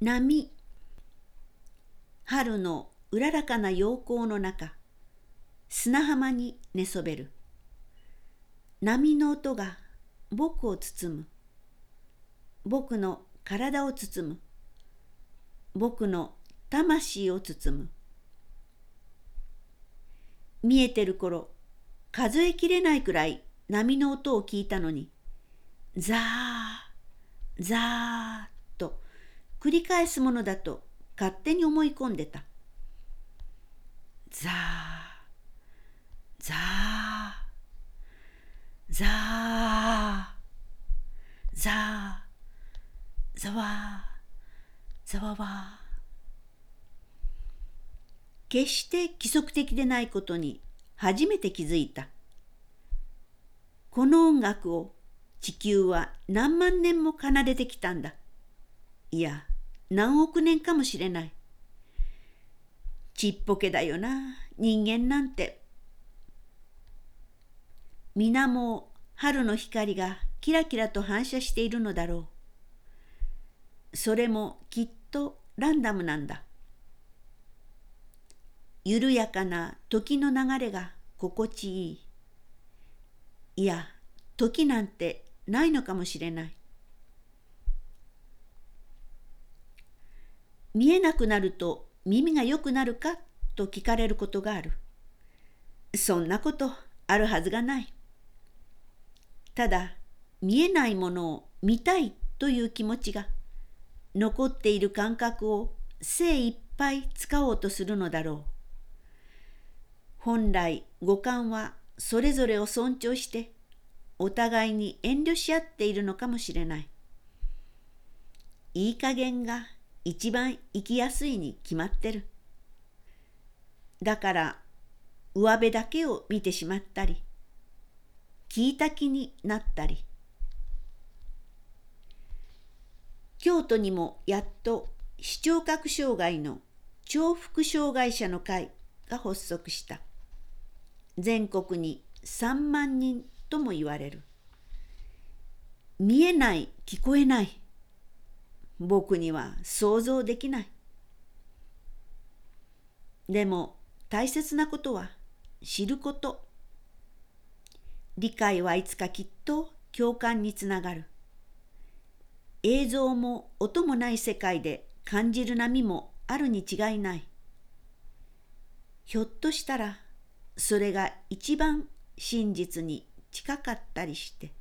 波。春のうららかな陽光の中砂浜に寝そべる。波の音が僕を包む。僕の体を包む。僕の魂を包む。見えてる頃数えきれないくらい波の音を聞いたのにザーザーと繰り返すものだと勝手に思い込んでた。ザーザーザーザーザワーザワワ決して規則的でないことに初めて気づいた。この音楽を地球は何万年も奏でてきたんだ。いや、何億年かもしれない。ちっぽけだよな、人間なんて。水面春の光がキラキラと反射しているのだろう。それもきっとランダムなんだ。緩やかな時の流れが心地いい。いや、時なんてないのかもしれない。見えなくなると耳が良くなるか？と聞かれることがある。そんなことあるはずがない。ただ見えないものを見たいという気持ちが残っている感覚を精一杯使おうとするのだろう。本来五感はそれぞれを尊重してお互いに遠慮し合っているのかもしれない。いい加減が一番生きやすいに決まってる。だから上辺だけを見てしまったり聞いた気になったり。京都にもやっと視聴覚障害の重複障害者の会が発足した。全国に3万人とも言われる。見えない聞こえない僕には想像できないでも大切なことは知ること。理解はいつかきっと共感につながる。映像も音もない世界で感じる波もあるに違いない。ひょっとしたらそれが一番真実に近かったりして。